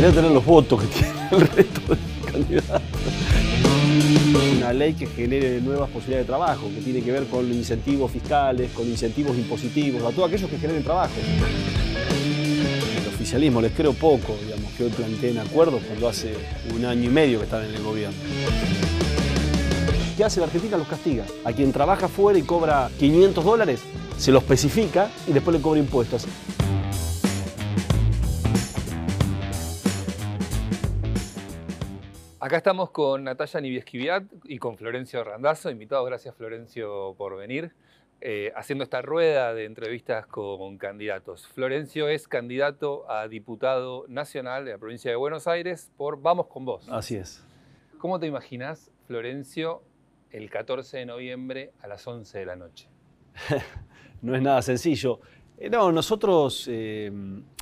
gustaría tener los votos que tiene el resto de candidatos. Una ley que genere nuevas posibilidades de trabajo, que tiene que ver con incentivos fiscales, con incentivos impositivos, a todos aquellos que generen trabajo. El oficialismo les creo poco, digamos, que hoy planteen acuerdos cuando hace un año y medio que están en el gobierno. ¿Qué hace la Argentina? Los castiga. A quien trabaja fuera y cobra 500 dólares, se lo especifica y después le cobra impuestos. Acá estamos con Natalia Nibiesquiviat y con Florencio Randazzo, invitados, gracias Florencio por venir, eh, haciendo esta rueda de entrevistas con candidatos. Florencio es candidato a diputado nacional de la provincia de Buenos Aires por Vamos con Vos. Así es. ¿Cómo te imaginas, Florencio, el 14 de noviembre a las 11 de la noche? no es nada sencillo. Eh, no, nosotros, eh,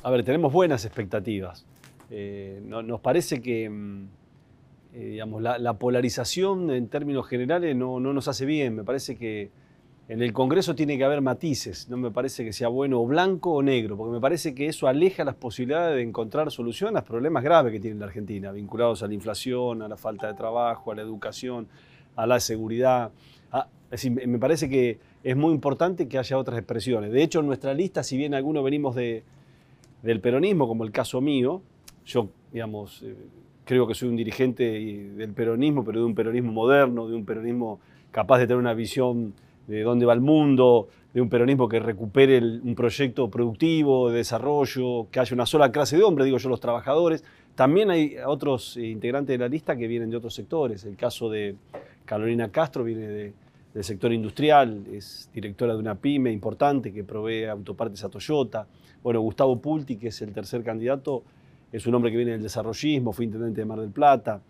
a ver, tenemos buenas expectativas. nos parece que mm, eh, digamos, la, polarización en términos generales no, nos hace bien. Me parece que en el Congreso tiene que haber matices. No me parece que sea bueno o blanco o negro, porque me parece que eso aleja las posibilidades de encontrar solución a los problemas graves que tiene la Argentina, vinculados a la inflación, a la falta de trabajo, a la educación, a la seguridad. me parece que es muy importante que haya otras expresiones. De hecho, en nuestra lista, si bien algunos venimos de, del peronismo, como el caso mío, yo, digamos, eh, creo que soy un dirigente del peronismo, pero de un peronismo moderno, de un peronismo capaz de tener una visión de dónde va el mundo, de un peronismo que recupere un proyecto productivo, de desarrollo, que haya una sola clase de hombres, digo yo, los trabajadores. También hay otros integrantes de la lista que vienen de otros sectores. El caso de Carolina Castro viene del sector industrial, es directora de una pyme importante que provee autopartes a Toyota. Bueno, Gustavo Pulti, que es el tercer candidato, es un hombre que viene del desarrollismo, fue intendente de Mar del Plata,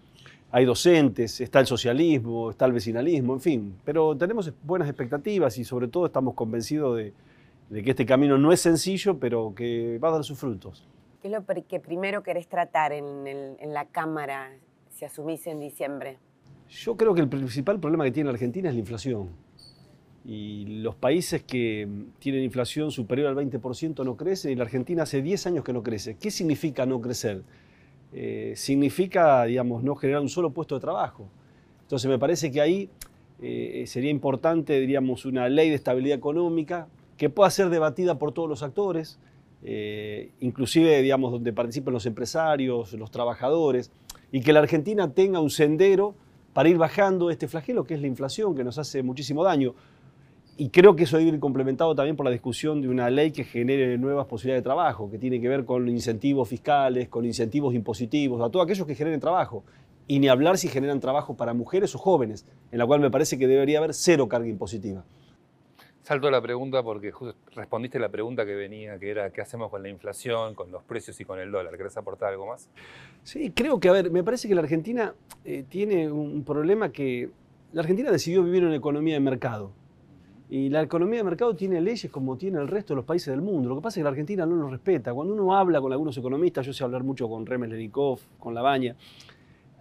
hay docentes, está el socialismo, está el vecinalismo, en fin, pero tenemos buenas expectativas y sobre todo estamos convencidos de, que este camino no es sencillo, pero que va a dar sus frutos. ¿Qué es lo que primero querés tratar en, en la Cámara si asumís en diciembre? Yo creo que el principal problema que tiene la Argentina es la inflación y los países que tienen inflación superior al 20% no crecen y la Argentina hace 10 años que no crece. ¿Qué significa no crecer? Eh, significa, digamos, no generar un solo puesto de trabajo. Entonces me parece que ahí eh, sería importante, diríamos, una ley de estabilidad económica que pueda ser debatida por todos los actores, eh, inclusive, digamos, donde participen los empresarios, los trabajadores, y que la Argentina tenga un sendero para ir bajando este flagelo que es la inflación, que nos hace muchísimo daño y creo que eso debe ir complementado también por la discusión de una ley que genere nuevas posibilidades de trabajo, que tiene que ver con incentivos fiscales, con incentivos impositivos, a todos aquellos que generen trabajo. Y ni hablar si generan trabajo para mujeres o jóvenes, en la cual me parece que debería haber cero carga impositiva. Salto la pregunta porque respondiste la pregunta que venía, que era qué hacemos con la inflación, con los precios y con el dólar. ¿Querés aportar algo más? Sí, creo que, a ver, me parece que la Argentina eh, tiene un problema que la Argentina decidió vivir en una economía de mercado. Y la economía de mercado tiene leyes como tiene el resto de los países del mundo. Lo que pasa es que la Argentina no lo respeta. Cuando uno habla con algunos economistas, yo sé hablar mucho con Remes Lenikov, con Labaña,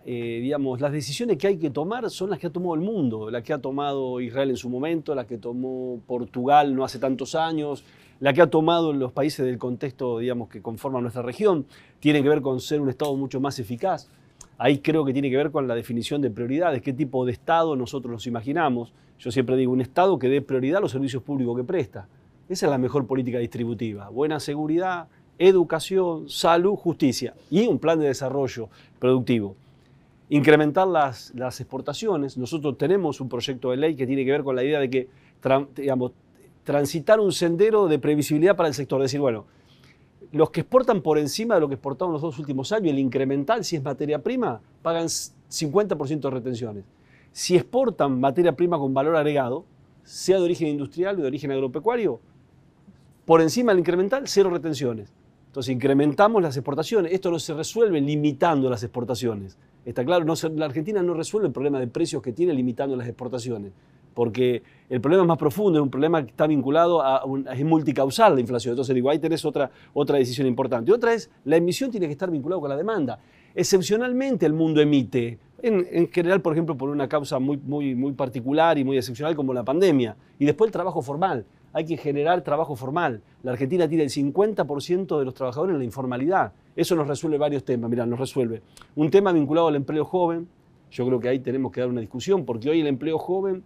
eh, digamos, las decisiones que hay que tomar son las que ha tomado el mundo, las que ha tomado Israel en su momento, las que tomó Portugal no hace tantos años, la que ha tomado los países del contexto, digamos, que conforman nuestra región, tiene que ver con ser un Estado mucho más eficaz. Ahí creo que tiene que ver con la definición de prioridades, qué tipo de Estado nosotros nos imaginamos. Yo siempre digo, un Estado que dé prioridad a los servicios públicos que presta. Esa es la mejor política distributiva. Buena seguridad, educación, salud, justicia y un plan de desarrollo productivo. Incrementar las, las exportaciones. Nosotros tenemos un proyecto de ley que tiene que ver con la idea de que transitar un sendero de previsibilidad para el sector. Decir, bueno, los que exportan por encima de lo que exportaron los dos últimos años, el incremental, si es materia prima, pagan 50% de retenciones. Si exportan materia prima con valor agregado, sea de origen industrial o de origen agropecuario, por encima del incremental, cero retenciones. Entonces incrementamos las exportaciones. Esto no se resuelve limitando las exportaciones. Está claro, la Argentina no resuelve el problema de precios que tiene limitando las exportaciones porque el problema es más profundo, es un problema que está vinculado a, es multicausal la inflación. Entonces digo, ahí tenés otra, otra decisión importante. Otra es, la emisión tiene que estar vinculada con la demanda. Excepcionalmente el mundo emite, en, general, por ejemplo, por una causa muy, muy, particular y muy excepcional como la pandemia, y después el trabajo formal. hay que generar trabajo formal. La Argentina tiene el 50% de los trabajadores en la informalidad. Eso nos resuelve varios temas. Mira, nos resuelve un tema vinculado al empleo joven. Yo creo que ahí tenemos que dar una discusión, porque hoy el empleo joven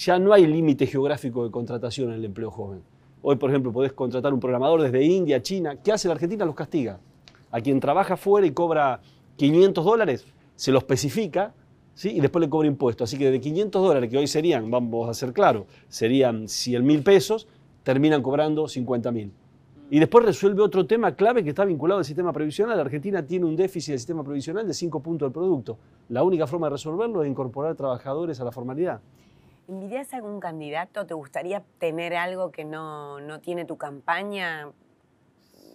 ya no hay límite geográfico de contratación en el empleo joven. Hoy, por ejemplo, podés contratar un programador desde India, China. ¿Qué hace la Argentina? Los castiga. A quien trabaja fuera y cobra 500 dólares, se lo especifica ¿sí? y después le cobra impuestos. Así que de 500 dólares, que hoy serían, vamos a ser claros, serían 100 mil pesos, terminan cobrando 50 mil. Y después resuelve otro tema clave que está vinculado al sistema previsional. La Argentina tiene un déficit del sistema previsional de 5 puntos del producto. La única forma de resolverlo es incorporar trabajadores a la formalidad. ¿Envidias a algún candidato? ¿Te gustaría tener algo que no, tiene tu campaña?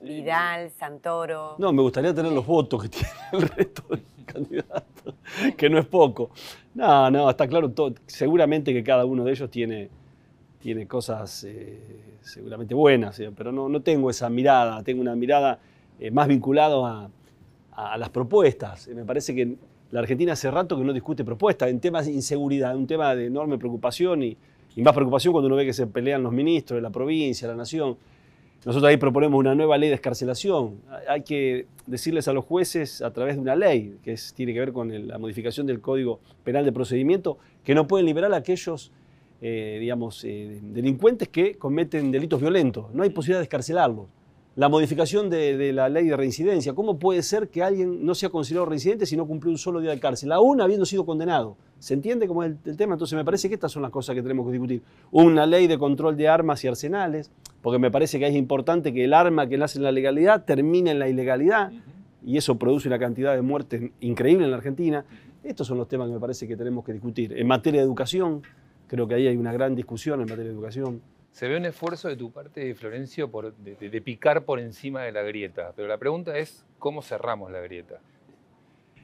Vidal, Santoro. No, me gustaría tener los votos que tiene el resto de candidatos, que no es poco. No, no, está claro, seguramente que cada uno de ellos tiene, tiene cosas eh, seguramente buenas, eh, pero no, no, tengo esa mirada, tengo una mirada eh, más vinculada a, las propuestas. me parece que la Argentina hace rato que no discute propuestas en temas de inseguridad, un tema de enorme preocupación y, más preocupación cuando uno ve que se pelean los ministros de la provincia, la nación. Nosotros ahí proponemos una nueva ley de escarcelación. Hay que decirles a los jueces a través de una ley, que tiene que ver con la modificación del Código Penal de Procedimiento, que no pueden liberar a aquellos eh, digamos, eh, delincuentes que cometen delitos violentos. No hay posibilidad de escarcelarlos. La modificación de, la ley de reincidencia. ¿Cómo puede ser que alguien no sea considerado reincidente si no cumplió un solo día de cárcel, aún habiendo sido condenado? ¿Se entiende cómo es el, tema? Entonces me parece que estas son las cosas que tenemos que discutir. Una ley de control de armas y arsenales, porque me parece que es importante que el arma que nace en la legalidad termine en la ilegalidad, y eso produce una cantidad de muertes increíble en la Argentina. Estos son los temas que me parece que tenemos que discutir. En materia de educación, Creo que ahí hay una gran discusión en materia de educación. Se ve un esfuerzo de tu parte, Florencio, de, picar por encima de la grieta, pero la pregunta es, ¿cómo cerramos la grieta?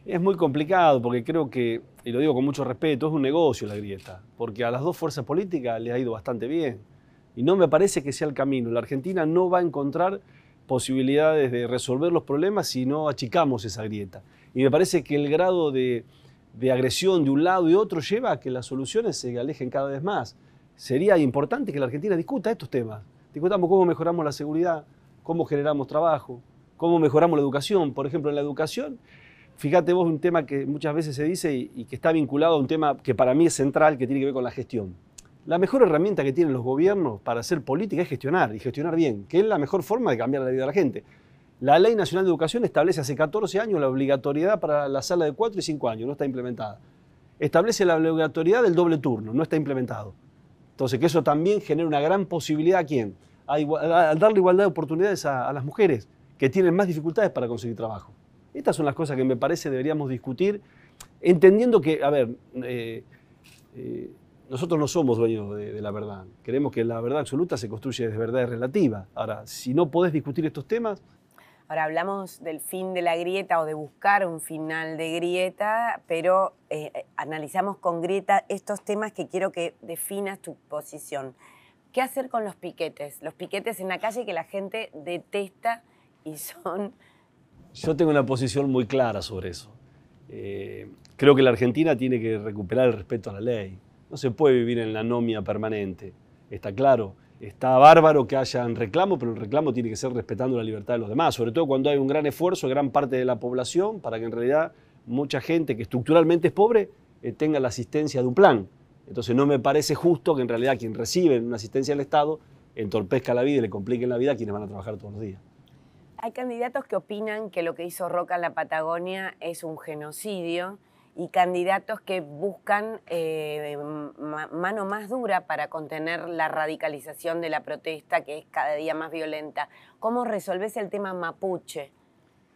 Es muy complicado porque creo que, y lo digo con mucho respeto, es un negocio la grieta, porque a las dos fuerzas políticas les ha ido bastante bien. Y no me parece que sea el camino. La Argentina no va a encontrar posibilidades de resolver los problemas si no achicamos esa grieta. Y me parece que el grado de, de agresión de un lado y otro lleva a que las soluciones se alejen cada vez más. Sería importante que la Argentina discuta estos temas. Discutamos cómo mejoramos la seguridad, cómo generamos trabajo, cómo mejoramos la educación. Por ejemplo, en la educación, fíjate vos un tema que muchas veces se dice y, que está vinculado a un tema que para mí es central, que tiene que ver con la gestión. La mejor herramienta que tienen los gobiernos para hacer política es gestionar y gestionar bien, que es la mejor forma de cambiar la vida de la gente. La Ley Nacional de Educación establece hace 14 años la obligatoriedad para la sala de 4 y 5 años, no está implementada. Establece la obligatoriedad del doble turno, no está implementado. Entonces, que eso también genera una gran posibilidad a quién? Al darle igualdad de oportunidades a, las mujeres que tienen más dificultades para conseguir trabajo. Estas son las cosas que me parece deberíamos discutir, entendiendo que, a ver, eh, eh, nosotros no somos dueños de, la verdad. Queremos que la verdad absoluta se construye desde verdades relativas. Ahora, si no podés discutir estos temas, Ahora hablamos del fin de la grieta o de buscar un final de grieta, pero eh, eh, analizamos con grieta estos temas que quiero que definas tu posición. ¿Qué hacer con los piquetes? Los piquetes en la calle que la gente detesta y son... Yo tengo una posición muy clara sobre eso. Eh, creo que la Argentina tiene que recuperar el respeto a la ley. No se puede vivir en la anomia permanente, está claro. Está bárbaro que haya un reclamo, pero el reclamo tiene que ser respetando la libertad de los demás, sobre todo cuando hay un gran esfuerzo de gran parte de la población para que en realidad mucha gente que estructuralmente es pobre eh, tenga la asistencia de un plan. Entonces no me parece justo que en realidad quien recibe una asistencia del Estado entorpezca la vida y le complique la vida a quienes van a trabajar todos los días. Hay candidatos que opinan que lo que hizo Roca en la Patagonia es un genocidio y candidatos que buscan eh, mano más dura para contener la radicalización de la protesta que es cada día más violenta. ¿Cómo resolves el tema mapuche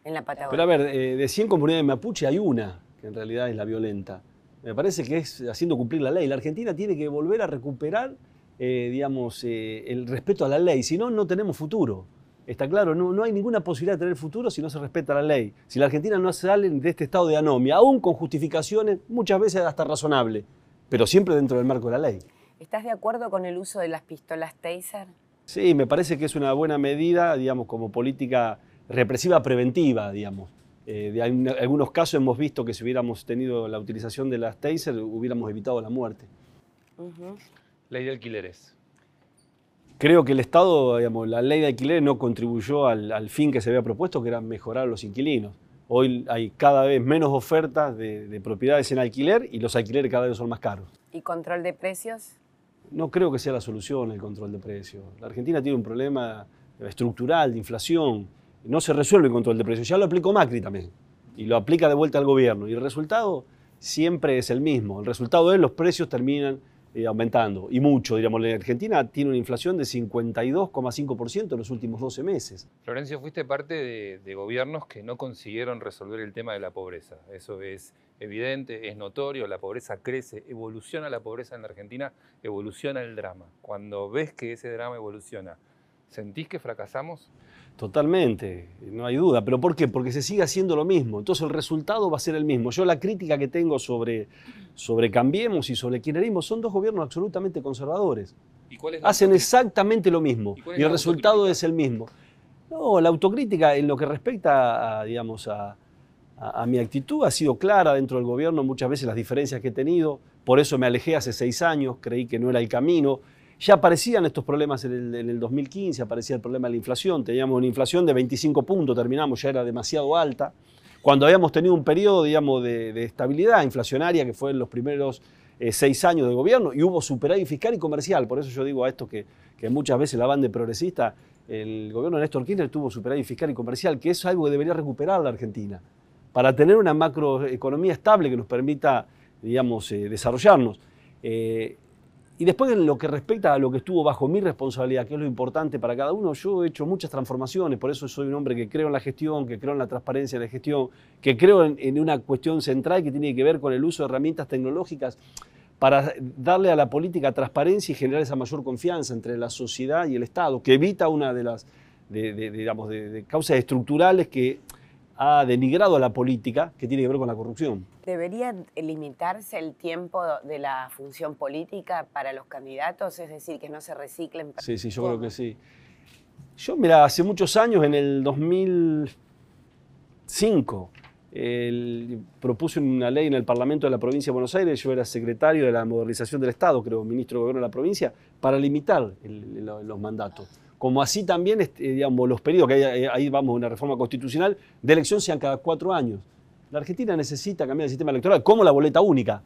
en la Patagonia? Pero a ver, eh, de 100 comunidades mapuche hay una que en realidad es la violenta. Me parece que es haciendo cumplir la ley. La Argentina tiene que volver a recuperar, eh, digamos, el respeto a la ley, si no, no tenemos futuro. Está claro, no, no, hay ninguna posibilidad de tener futuro si no se respeta la ley. Si la Argentina no sale de este estado de anomia, aún con justificaciones muchas veces hasta razonables, pero siempre dentro del marco de la ley. ¿Estás de acuerdo con el uso de las pistolas Taser? Sí, me parece que es una buena medida, digamos, como política represiva preventiva, digamos. Eh, de en algunos casos hemos visto que si hubiéramos tenido la utilización de las Taser hubiéramos evitado la muerte. Ley de alquileres. Creo que el Estado, digamos, la ley de alquiler no contribuyó al, fin que se había propuesto, que era mejorar a los inquilinos. Hoy hay cada vez menos ofertas de, propiedades en alquiler y los alquileres cada vez son más caros. ¿Y control de precios? No creo que sea la solución el control de precios. La Argentina tiene un problema estructural de inflación. No se resuelve el control de precios. Ya lo aplicó Macri también. Y lo aplica de vuelta al gobierno. Y el resultado siempre es el mismo. El resultado es los precios terminan eh, aumentando, y mucho, diríamos. La Argentina tiene una inflación de 52,5% en los últimos 12 meses. Florencio, fuiste parte de, gobiernos que no consiguieron resolver el tema de la pobreza. Eso es evidente, es notorio, la pobreza crece, evoluciona la pobreza en la Argentina, evoluciona el drama. Cuando ves que ese drama evoluciona, ¿sentís que fracasamos? Totalmente, no hay duda. ¿Pero por qué? Porque se sigue haciendo lo mismo. Entonces el resultado va a ser el mismo. Yo la crítica que tengo sobre, sobre Cambiemos y sobre Kirchnerismo son dos gobiernos absolutamente conservadores. ¿Y Hacen exactamente lo mismo y, el resultado es el mismo. No, la autocrítica en lo que respecta a, digamos, a, a, mi actitud ha sido clara dentro del gobierno, muchas veces las diferencias que he tenido. Por eso me alejé hace seis años, creí que no era el camino. Ya aparecían estos problemas en el, 2015, aparecía el problema de la inflación, teníamos una inflación de 25 puntos, terminamos, ya era demasiado alta. Cuando habíamos tenido un periodo, digamos, de, estabilidad inflacionaria, que fue en los primeros eh, seis años de gobierno, y hubo superávit fiscal y comercial, por eso yo digo a esto que, muchas veces la banda progresista, el gobierno de Néstor Kirchner tuvo superávit fiscal y comercial, que es algo que debería recuperar la Argentina, para tener una macroeconomía estable que nos permita, digamos, eh, desarrollarnos. Eh, y después en lo que respecta a lo que estuvo bajo mi responsabilidad, que es lo importante para cada uno, yo he hecho muchas transformaciones, por eso soy un hombre que creo en la gestión, que creo en la transparencia de la gestión, que creo en, una cuestión central que tiene que ver con el uso de herramientas tecnológicas para darle a la política transparencia y generar esa mayor confianza entre la sociedad y el Estado, que evita una de las de causas estructurales que ha denigrado a la política que tiene que ver con la corrupción. ¿Debería limitarse el tiempo de la función política para los candidatos? Es decir, que no se reciclen. Sí, sí, yo creo que sí. Yo, mira, hace muchos años, en el 2005, propuse una ley en el Parlamento de la Provincia de Buenos Aires, yo era secretario de la modernización del Estado, creo, ministro de Gobierno de la provincia, para limitar los mandatos como así también este, digamos, los periodos, que ahí, ahí vamos una reforma constitucional, de elección sean cada cuatro años. La Argentina necesita cambiar el sistema electoral, como la boleta única.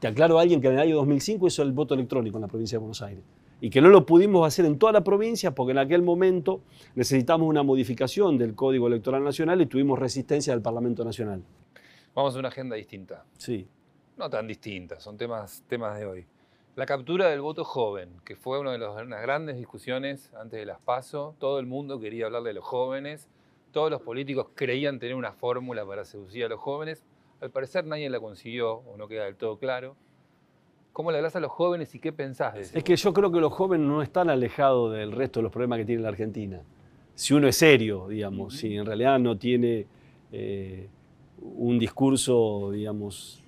Te aclaro a alguien que en el año 2005 hizo el voto electrónico en la provincia de Buenos Aires y que no lo pudimos hacer en toda la provincia porque en aquel momento necesitamos una modificación del Código Electoral Nacional y tuvimos resistencia del Parlamento Nacional. Vamos a una agenda distinta. Sí. No tan distinta, son temas, temas de hoy. La captura del voto joven, que fue una de las grandes discusiones antes de las PASO. Todo el mundo quería hablar de los jóvenes. Todos los políticos creían tener una fórmula para seducir a los jóvenes. Al parecer nadie la consiguió o no queda del todo claro. ¿Cómo le hablas a los jóvenes y qué pensás de eso? Es que yo creo que los jóvenes no están alejados del resto de los problemas que tiene la Argentina. Si uno es serio, digamos, si en realidad no tiene eh, un discurso, digamos,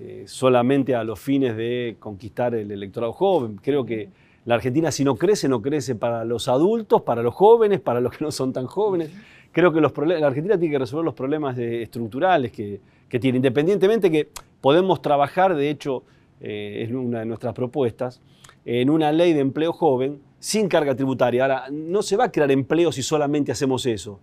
eh, solamente a los fines de conquistar el electorado joven. Creo que la Argentina si no crece, no crece para los adultos, para los jóvenes, para los que no son tan jóvenes. Creo que los la Argentina tiene que resolver los problemas estructurales que, tiene, independientemente que podemos trabajar, de hecho, eh, es una de nuestras propuestas, en una ley de empleo joven sin carga tributaria. Ahora, no se va a crear empleo si solamente hacemos eso.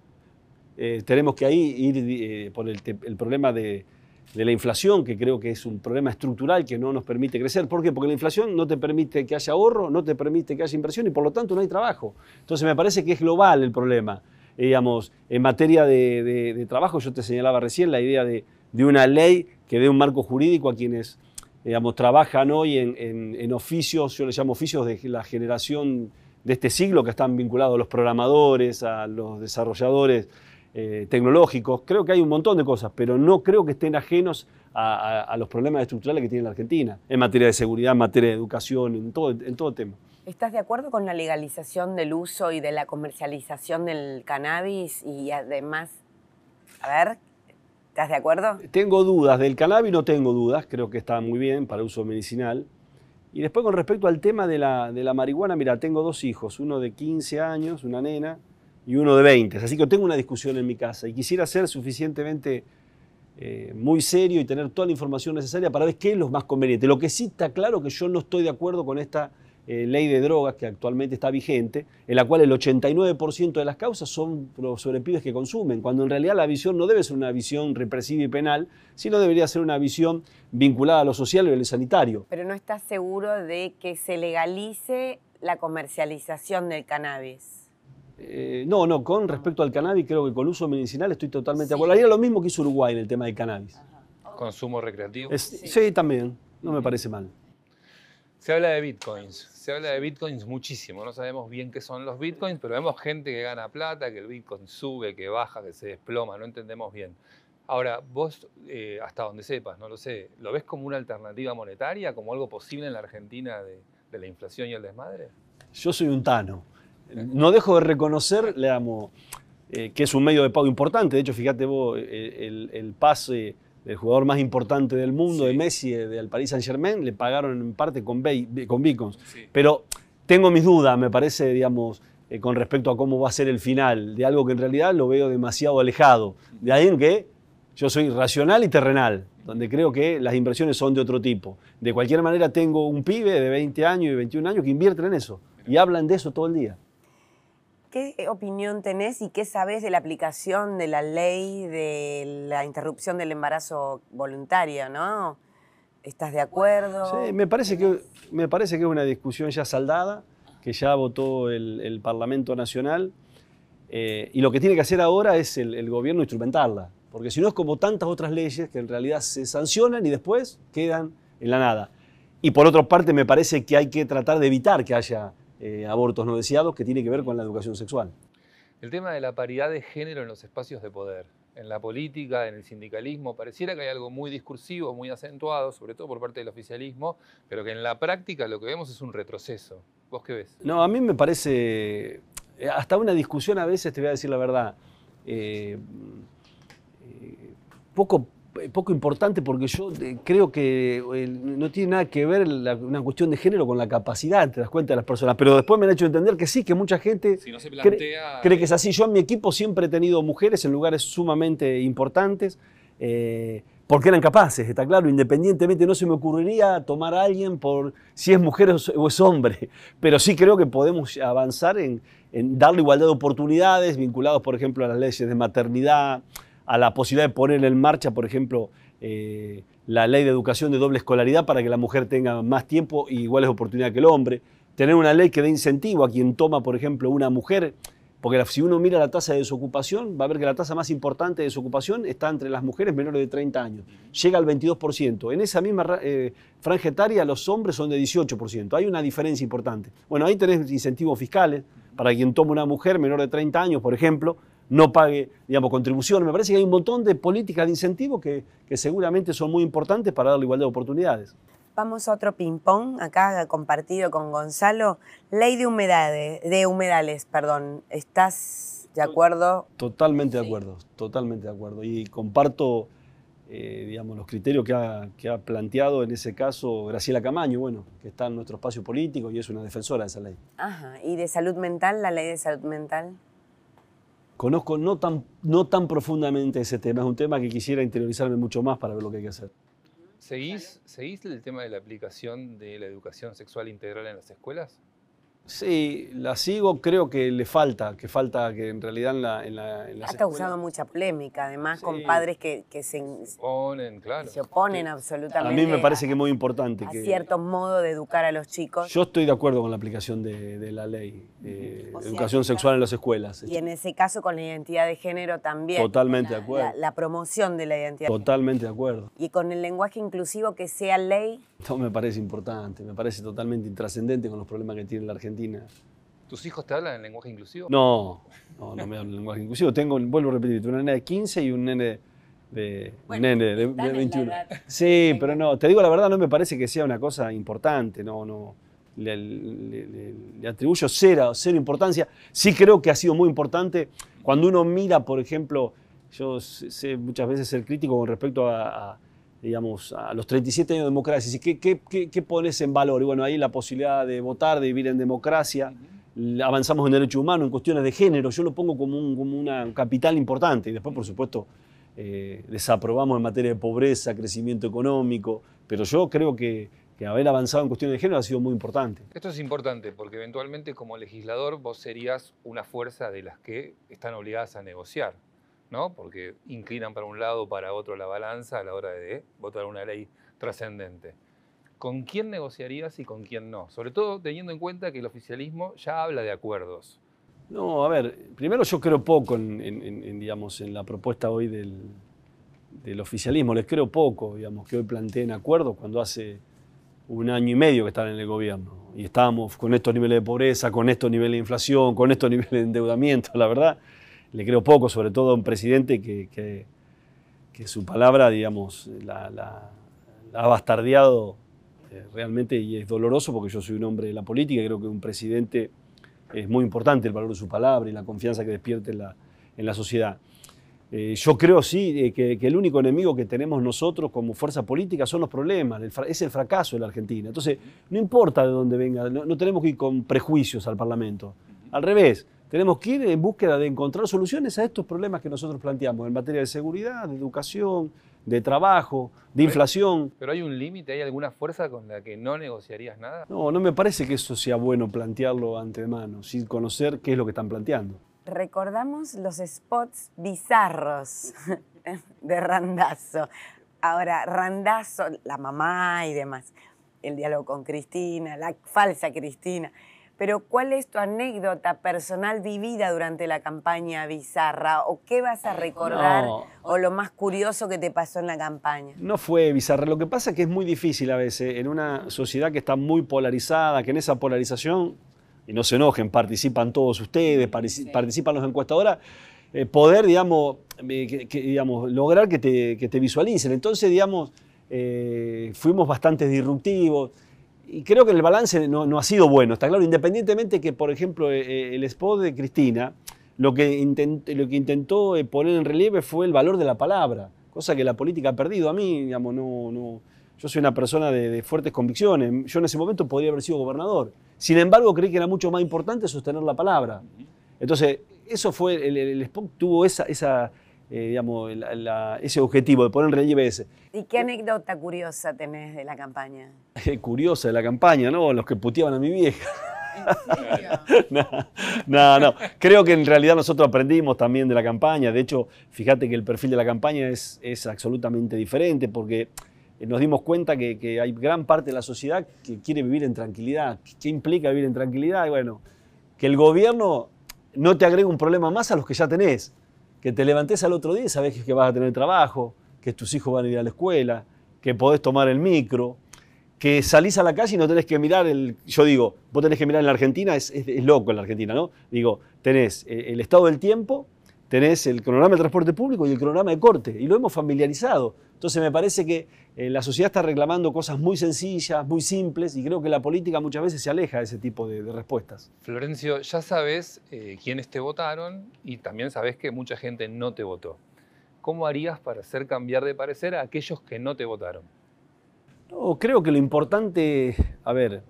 Eh, tenemos que ahí ir por el problema de, de la inflación, que creo que es un problema estructural que no nos permite crecer. ¿Por qué? Porque la inflación no te permite que haya ahorro, no te permite que haya inversión y por lo tanto no hay trabajo. Entonces me parece que es global el problema. digamos, en materia de, trabajo, yo te señalaba recién la idea de, una ley que dé un marco jurídico a quienes digamos, trabajan hoy en, oficios, yo les llamo oficios de la generación de este siglo, que están vinculados a los programadores, a los desarrolladores eh, tecnológicos, creo que hay un montón de cosas, pero no creo que estén ajenos a, los problemas estructurales que tiene la Argentina, en materia de seguridad, en materia de educación, en todo, en todo tema. ¿Estás de acuerdo con la legalización del uso y de la comercialización del cannabis y además, a ver, ¿estás de acuerdo? Tengo dudas, del cannabis no tengo dudas, creo que está muy bien para uso medicinal. Y después con respecto al tema de la, de la marihuana, mira, tengo dos hijos, uno de 15 años, una nena, y uno de 20. Así que tengo una discusión en mi casa y quisiera ser suficientemente eh, muy serio y tener toda la información necesaria para ver qué es lo más conveniente. Lo que sí está claro que yo no estoy de acuerdo con esta eh, ley de drogas que actualmente está vigente, en la cual el 89% de las causas son sobre pibes que consumen, cuando en realidad la visión no debe ser una visión represiva y penal, sino debería ser una visión vinculada a lo social y a lo sanitario. Pero no estás seguro de que se legalice la comercialización del cannabis. Eh, no, no, con respecto al cannabis, creo que con uso medicinal estoy totalmente de acuerdo. Haría lo mismo que hizo Uruguay en el tema del cannabis. ¿Consumo recreativo? sí. también, no me parece mal. Se habla de bitcoins, se habla de bitcoins muchísimo, no sabemos bien qué son los bitcoins, pero vemos gente que gana plata, que el bitcoin sube, que baja, que se desploma, no entendemos bien. Ahora, vos, eh, hasta donde sepas, no lo sé, ¿lo ves como una alternativa monetaria, como algo posible en la Argentina de, la inflación y el desmadre? Yo soy un tano. No dejo de reconocer, le eh, que es un medio de pago importante. De hecho, fíjate vos, eh, el, el pase el jugador más importante del mundo, de Messi, del Paris Saint Germain, le pagaron en parte con, con beacons. Pero tengo mis dudas, me parece, digamos, eh, con respecto a cómo va a ser el final, de algo que en realidad lo veo demasiado alejado. De ahí en que yo soy racional y terrenal, donde creo que las inversiones son de otro tipo. De cualquier manera, tengo un pibe de 20 años y 21 años que invierten en eso y hablan de eso todo el día. ¿Qué opinión tenés y qué sabes de la aplicación de la ley de la interrupción del embarazo voluntario, no? ¿Estás de acuerdo? Sí, me parece que, me parece que es una discusión ya saldada, que ya votó el, Parlamento Nacional, eh, y lo que tiene que hacer ahora es el, gobierno instrumentarla, porque si no es como tantas otras leyes que en realidad se sancionan y después quedan en la nada. Y por otra parte, me parece que hay que tratar de evitar que haya eh, abortos no deseados que tiene que ver con la educación sexual. El tema de la paridad de género en los espacios de poder, en la política, en el sindicalismo, pareciera que hay algo muy discursivo, muy acentuado, sobre todo por parte del oficialismo, pero que en la práctica lo que vemos es un retroceso. ¿Vos qué ves? No, a mí me parece, eh, hasta una discusión a veces, te voy a decir la verdad, eh, poco poco importante porque yo eh, creo que eh, no tiene nada que ver una cuestión de género con la capacidad, te das cuenta de las personas. Pero después me han hecho entender que sí, que mucha gente cree, que es así. Yo en mi equipo siempre he tenido mujeres en lugares sumamente importantes. Eh, porque eran capaces, está claro, independientemente no se me ocurriría tomar a alguien por si es mujer o es hombre, pero sí creo que podemos avanzar en, en darle igualdad de oportunidades vinculados, por ejemplo, a las leyes de maternidad, a la posibilidad de poner en marcha, por ejemplo, eh, la ley de educación de doble escolaridad para que la mujer tenga más tiempo y iguales oportunidades que el hombre, tener una ley que dé incentivo a quien toma, por ejemplo, una mujer, porque si uno mira la tasa de desocupación, va a ver que la tasa más importante de desocupación está entre las mujeres menores de 30 años, llega al 22%. En esa misma eh, franja etaria los hombres son de 18%, hay una diferencia importante. Bueno, ahí tenés incentivos fiscales para quien toma una mujer menor de 30 años, por ejemplo, no pague, digamos, contribución. Me parece que hay un montón de políticas de incentivo que, seguramente son muy importantes para darle igualdad de oportunidades. Vamos a otro ping-pong, acá compartido con Gonzalo. Ley de humedades, de humedales, perdón. ¿Estás de acuerdo? Totalmente de acuerdo, totalmente de acuerdo. Y comparto, eh, digamos, los criterios que ha, que ha, planteado en ese caso Graciela Camaño, bueno, que está en nuestro espacio político y es una defensora de esa ley. Ajá. ¿Y de salud mental, la ley de salud mental? Conozco no tan, no tan profundamente ese tema, es un tema que quisiera interiorizarme mucho más para ver lo que hay que hacer. ¿Seguís, ¿Seguís el tema de la aplicación de la educación sexual integral en las escuelas? Sí, la sigo, creo que le falta, que falta que en realidad en, la, en, la, en Ha causado mucha polémica, además, con padres que, se, oponen, claro. se oponen absolutamente. A mí me parece que es muy importante. A que, cierto modo de educar a los chicos. Yo estoy de acuerdo con la aplicación de, la ley, de educación sexual en las escuelas. Y en ese caso con la identidad de género también. Totalmente de acuerdo. La, promoción de la identidad. Totalmente de acuerdo. Y con el lenguaje inclusivo que sea ley. No me parece importante, me parece totalmente intrascendente con los problemas que tiene la Argentina ¿Tus hijos te hablan en lenguaje inclusivo? No, no, no me hablan en lenguaje inclusivo. Tengo, vuelvo a repetir, una nena de 15 y un nene de, nene de, 21. Sí, pero no, te digo la verdad, no me parece que sea una cosa importante, no, no. Le, atribuyo cero, cero importancia. Sí creo que ha sido muy importante cuando uno mira, por ejemplo, yo sé muchas veces ser crítico con respecto a digamos, a los 37 años de democracia. ¿Y qué, qué, qué, pones en valor? Y bueno, ahí la posibilidad de votar, de vivir en democracia, avanzamos en derechos humanos, en cuestiones de género, yo lo pongo como un, como una capital importante. Y después, por supuesto, eh, desaprobamos en materia de pobreza, crecimiento económico, pero yo creo que, que haber avanzado en cuestiones de género ha sido muy importante. Esto es importante porque eventualmente como legislador vos serías una fuerza de las que están obligadas a negociar, ¿no? Porque inclinan para un lado o para otro la balanza a la hora de votar una ley trascendente. ¿Con quién negociarías y con quién no? Sobre todo teniendo en cuenta que el oficialismo ya habla de acuerdos. No, a ver, primero yo creo poco en, digamos, en la propuesta hoy del, del oficialismo, les creo poco, digamos, que hoy planteen acuerdos cuando hace un año y medio que están en el gobierno y estábamos con estos niveles de pobreza, con estos niveles de inflación, con estos niveles de endeudamiento, la verdad, le creo poco, sobre todo a un presidente que, que, su palabra, digamos, la, ha bastardeado eh, realmente y es doloroso porque yo soy un hombre de la política y creo que un presidente es muy importante el valor de su palabra y la confianza que despierte en la, en sociedad. Eh, yo creo sí eh, que, el único enemigo que tenemos nosotros como fuerza política son los problemas, es el fracaso de la Argentina. Entonces, no importa de dónde venga, no, tenemos que ir con prejuicios al Parlamento. Al revés, tenemos que ir en búsqueda de encontrar soluciones a estos problemas que nosotros planteamos en materia de seguridad, de educación, de trabajo, de inflación. ¿Pero hay un límite, hay alguna fuerza con la que no negociarías nada? No, no me parece que eso sea bueno plantearlo antemano, sin conocer qué es lo que están planteando recordamos los spots bizarros de Randazo. Ahora, Randazo, la mamá y demás, el diálogo con Cristina, la falsa Cristina. Pero ¿cuál es tu anécdota personal vivida durante la campaña bizarra? ¿O qué vas a recordar? ¿O lo más curioso que te pasó en la campaña? No fue bizarra. Lo que pasa es que es muy difícil a veces en una sociedad que está muy polarizada, que en esa polarización y no se enojen, participan todos ustedes, participan los encuestadores, eh, poder, digamos, digamos, lograr que te, te, visualicen. Entonces, digamos, eh, fuimos bastante disruptivos y creo que el balance no, ha sido bueno, está claro, independientemente que, por ejemplo, eh, el spot de Cristina, lo que, lo que intentó poner en relieve fue el valor de la palabra, cosa que la política ha perdido. A mí, digamos, no, no yo soy una persona de, fuertes convicciones. Yo en ese momento podría haber sido gobernador. Sin embargo, creí que era mucho más importante sostener la palabra. Entonces, eso fue, el, el, tuvo esa, esa eh, digamos, ese objetivo de poner en relieve ese. ¿Y qué anécdota curiosa tenés de la campaña? curiosa de la campaña, ¿no? Los que puteaban a mi vieja. No, no, Creo que en realidad nosotros aprendimos también de la campaña. De hecho, fíjate que el perfil de la campaña es, es absolutamente diferente porque eh, nos dimos cuenta que, hay gran parte de la sociedad que quiere vivir en tranquilidad. ¿Qué implica vivir en tranquilidad? Y bueno, que el gobierno no te agregue un problema más a los que ya tenés. Que te levantes al otro día y sabés que vas a tener trabajo, que tus hijos van a ir a la escuela, que podés tomar el micro, que salís a la calle y no tenés que mirar el... Yo digo, vos tenés que mirar en la Argentina, es, es loco en la Argentina, ¿no? Digo, tenés eh, el estado del tiempo, tenés el cronograma de transporte público y el cronograma de corte, y lo hemos familiarizado. Entonces me parece que eh, la sociedad está reclamando cosas muy sencillas, muy simples, y creo que la política muchas veces se aleja de ese tipo de, respuestas. Florencio, ya sabes eh, quiénes te votaron y también sabes que mucha gente no te votó. ¿Cómo harías para hacer cambiar de parecer a aquellos que no te votaron? No, creo que lo importante, a ver,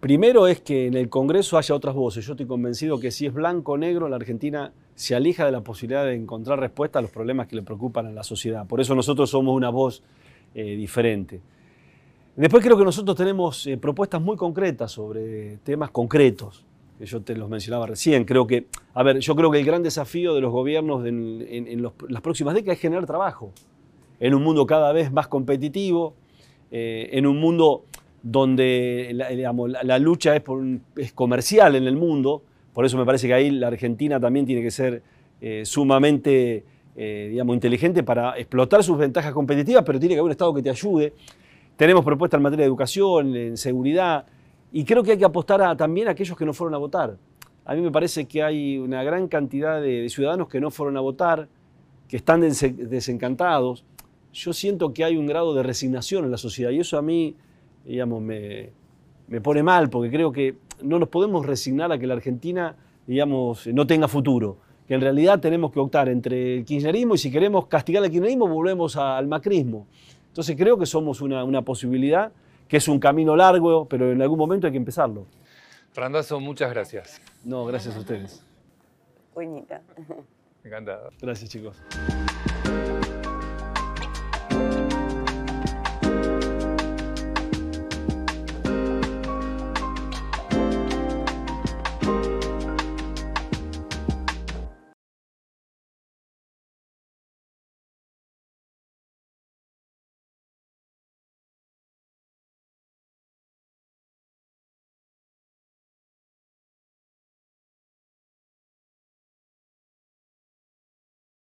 Primero es que en el Congreso haya otras voces. Yo estoy convencido que si es blanco o negro, la Argentina se alija de la posibilidad de encontrar respuesta a los problemas que le preocupan a la sociedad. Por eso nosotros somos una voz eh, diferente. Después creo que nosotros tenemos eh, propuestas muy concretas sobre temas concretos, que yo te los mencionaba recién. Creo que, a ver, yo creo que el gran desafío de los gobiernos en, las próximas décadas es generar trabajo en un mundo cada vez más competitivo, eh, en un mundo donde la, lucha es, comercial en el mundo, por eso me parece que ahí la Argentina también tiene que ser eh, sumamente eh, digamos, inteligente para explotar sus ventajas competitivas, pero tiene que haber un Estado que te ayude. Tenemos propuestas en materia de educación, en seguridad, y creo que hay que apostar también a aquellos que no fueron a votar. A mí me parece que hay una gran cantidad de, ciudadanos que no fueron a votar, que están desencantados. Yo siento que hay un grado de resignación en la sociedad y eso a mí digamos, me, pone mal, porque creo que no nos podemos resignar a que la Argentina, digamos, no tenga futuro. Que en realidad tenemos que optar entre el kirchnerismo y si queremos castigar al kirchnerismo volvemos al macrismo. Entonces creo que somos una, posibilidad, que es un camino largo, pero en algún momento hay que empezarlo. Randazo, muchas gracias. No, gracias a ustedes. Buenita. Encantado. Gracias, chicos.